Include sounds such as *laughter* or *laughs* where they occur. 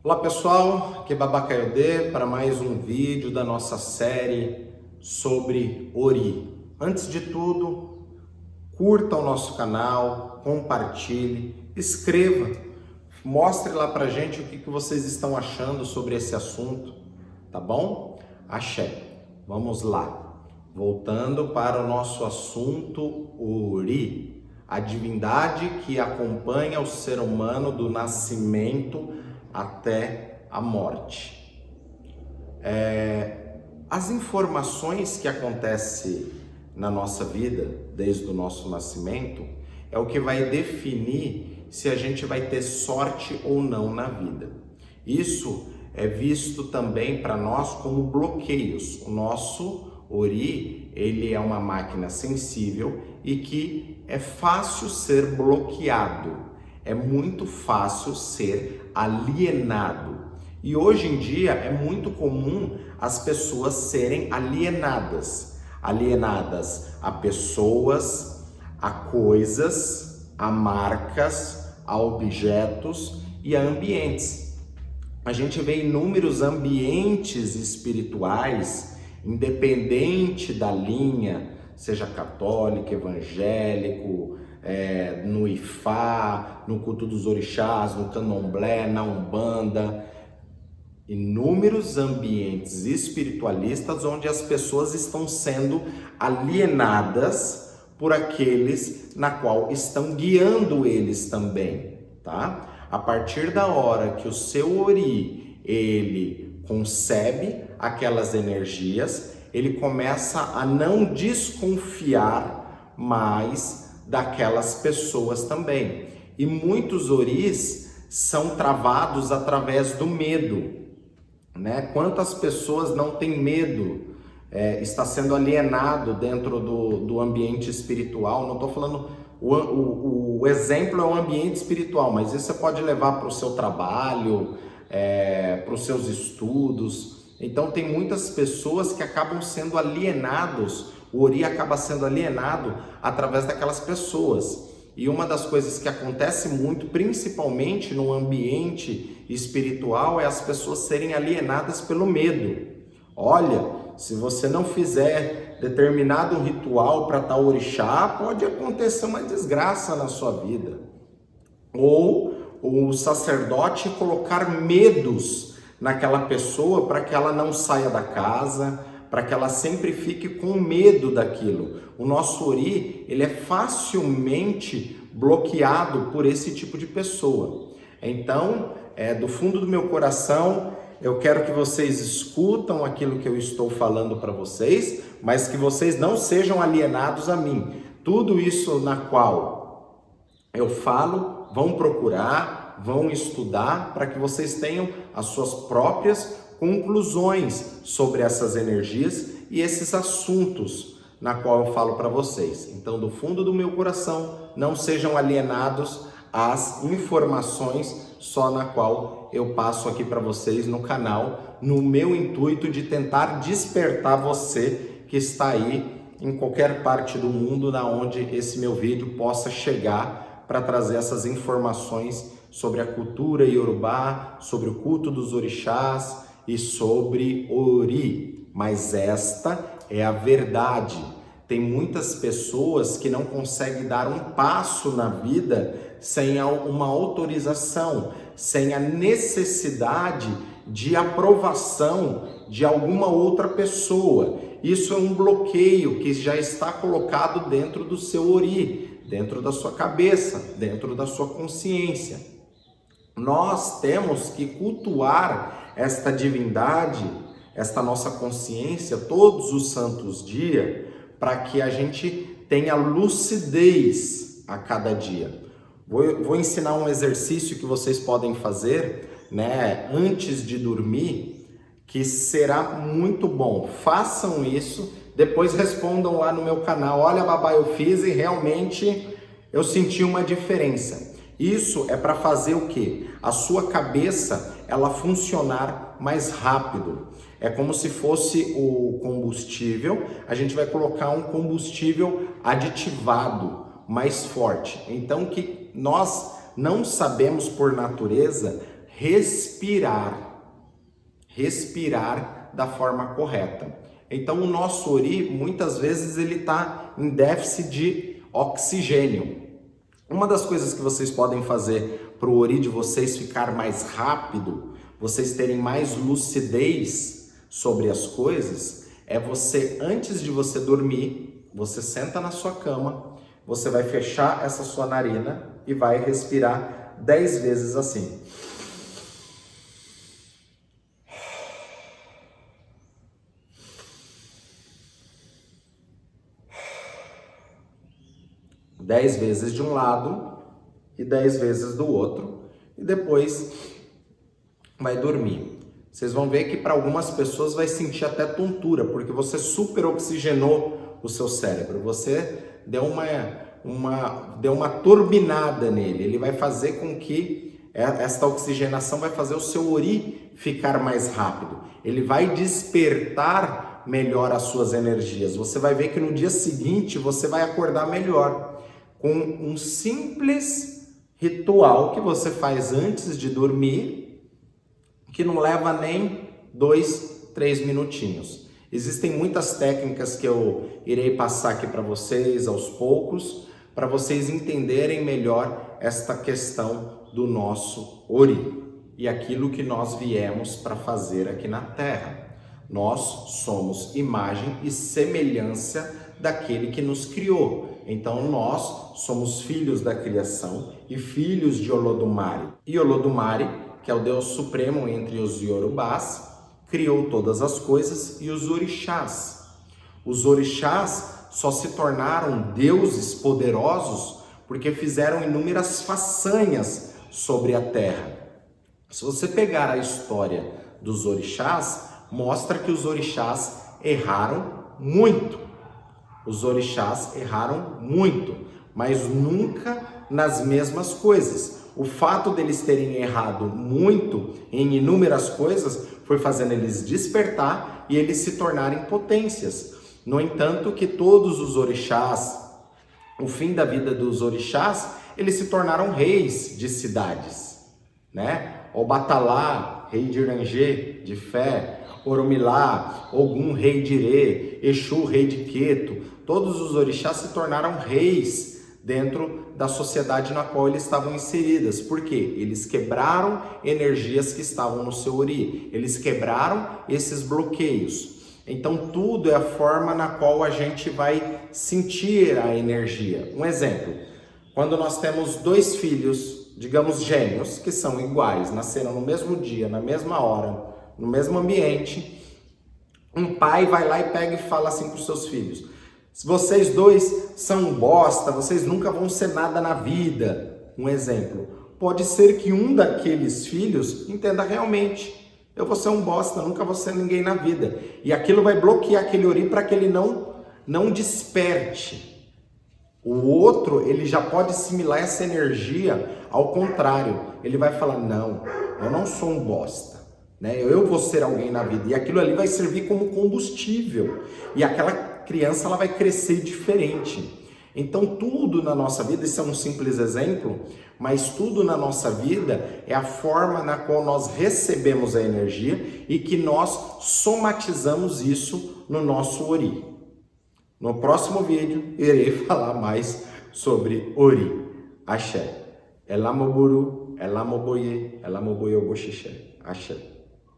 Olá pessoal, aqui é Babacaiodê para mais um vídeo da nossa série sobre Ori. Antes de tudo, curta o nosso canal, compartilhe, escreva, mostre lá pra gente o que, que vocês estão achando sobre esse assunto, tá bom? Axé, vamos lá. Voltando para o nosso assunto Ori, a divindade que acompanha o ser humano do nascimento até a morte. É, as informações que acontecem na nossa vida, desde o nosso nascimento, é o que vai definir se a gente vai ter sorte ou não na vida. Isso é visto também para nós como bloqueios. O nosso Ori, ele é uma máquina sensível e que é fácil ser bloqueado é muito fácil ser alienado. E hoje em dia é muito comum as pessoas serem alienadas alienadas a pessoas, a coisas, a marcas, a objetos e a ambientes. A gente vê inúmeros ambientes espirituais, independente da linha, seja católico, evangélico, Ifá, no culto dos orixás, no candomblé, na umbanda, inúmeros ambientes espiritualistas onde as pessoas estão sendo alienadas por aqueles na qual estão guiando eles também, tá? A partir da hora que o seu ori ele concebe aquelas energias, ele começa a não desconfiar mais daquelas pessoas também. E muitos oris são travados através do medo. Né? Quantas pessoas não têm medo? É, está sendo alienado dentro do, do ambiente espiritual. Não estou falando. O, o, o, exemplo é o ambiente espiritual, mas isso você pode levar para o seu trabalho, é, para os seus estudos. Então, tem muitas pessoas que acabam sendo alienados o Ori acaba sendo alienado através daquelas pessoas. E uma das coisas que acontece muito, principalmente no ambiente espiritual, é as pessoas serem alienadas pelo medo. Olha, se você não fizer determinado ritual para tal orixá, pode acontecer uma desgraça na sua vida. Ou o sacerdote colocar medos naquela pessoa para que ela não saia da casa, para que ela sempre fique com medo daquilo. O nosso ori, ele é facilmente bloqueado por esse tipo de pessoa. Então, é, do fundo do meu coração, eu quero que vocês escutam aquilo que eu estou falando para vocês, mas que vocês não sejam alienados a mim. Tudo isso na qual eu falo, vão procurar, vão estudar para que vocês tenham as suas próprias conclusões sobre essas energias e esses assuntos na qual eu falo para vocês. Então, do fundo do meu coração, não sejam alienados às informações só na qual eu passo aqui para vocês no canal, no meu intuito de tentar despertar você que está aí em qualquer parte do mundo na onde esse meu vídeo possa chegar para trazer essas informações sobre a cultura iorubá, sobre o culto dos orixás, e sobre Ori, mas esta é a verdade. Tem muitas pessoas que não conseguem dar um passo na vida sem uma autorização, sem a necessidade de aprovação de alguma outra pessoa. Isso é um bloqueio que já está colocado dentro do seu ori, dentro da sua cabeça, dentro da sua consciência. Nós temos que cultuar esta divindade, esta nossa consciência todos os santos dias, para que a gente tenha lucidez a cada dia. Vou, vou ensinar um exercício que vocês podem fazer, né, antes de dormir, que será muito bom. Façam isso, depois respondam lá no meu canal. Olha, babá, eu fiz e realmente eu senti uma diferença. Isso é para fazer o que? A sua cabeça ela funcionar mais rápido. É como se fosse o combustível, a gente vai colocar um combustível aditivado, mais forte. Então que nós não sabemos por natureza respirar. Respirar da forma correta. Então o nosso ori muitas vezes ele está em déficit de oxigênio. Uma das coisas que vocês podem fazer para o ori de vocês ficar mais rápido, vocês terem mais lucidez sobre as coisas, é você antes de você dormir, você senta na sua cama, você vai fechar essa sua narina e vai respirar 10 vezes assim. Dez vezes de um lado e dez vezes do outro, e depois vai dormir. Vocês vão ver que para algumas pessoas vai sentir até tontura, porque você super oxigenou o seu cérebro, você deu uma, uma, deu uma turbinada nele, ele vai fazer com que esta oxigenação vai fazer o seu ori ficar mais rápido, ele vai despertar melhor as suas energias. Você vai ver que no dia seguinte você vai acordar melhor com um simples ritual que você faz antes de dormir, que não leva nem dois, três minutinhos. Existem muitas técnicas que eu irei passar aqui para vocês aos poucos, para vocês entenderem melhor esta questão do nosso ori e aquilo que nós viemos para fazer aqui na Terra. Nós somos imagem e semelhança daquele que nos criou. Então nós somos filhos da criação e filhos de Olodumare. E Olodumare, que é o Deus supremo entre os Yorubás, criou todas as coisas e os orixás. Os orixás só se tornaram deuses poderosos porque fizeram inúmeras façanhas sobre a terra. Se você pegar a história dos orixás, mostra que os orixás erraram muito. Os orixás erraram muito, mas nunca nas mesmas coisas. O fato deles terem errado muito em inúmeras coisas foi fazendo eles despertar e eles se tornarem potências. No entanto, que todos os orixás, o fim da vida dos orixás, eles se tornaram reis de cidades, né? Obatalá, rei de Irangê, de fé, Oromilá, Ogum, rei de Irê, Exu, rei de Queto, todos os orixás se tornaram reis dentro da sociedade na qual eles estavam inseridas. Por quê? Eles quebraram energias que estavam no seu ori. Eles quebraram esses bloqueios. Então tudo é a forma na qual a gente vai sentir a energia. Um exemplo: quando nós temos dois filhos, digamos gêmeos, que são iguais, nasceram no mesmo dia, na mesma hora, no mesmo ambiente, um pai vai lá e pega e fala assim para os seus filhos: vocês dois são bosta, vocês nunca vão ser nada na vida. Um exemplo. Pode ser que um daqueles filhos entenda realmente: eu vou ser um bosta, nunca vou ser ninguém na vida. E aquilo vai bloquear aquele ori para que ele não não desperte. O outro, ele já pode assimilar essa energia ao contrário. Ele vai falar: "Não, eu não sou um bosta, né? Eu vou ser alguém na vida". E aquilo ali vai servir como combustível. E aquela criança ela vai crescer diferente. Então, tudo na nossa vida, isso é um simples exemplo, mas tudo na nossa vida é a forma na qual nós recebemos a energia e que nós somatizamos isso no nosso Ori. No próximo vídeo, irei *laughs* falar mais sobre Ori. Axé. Elamoburu, Elamoboye, Elamoboye Oboxixé. Axé.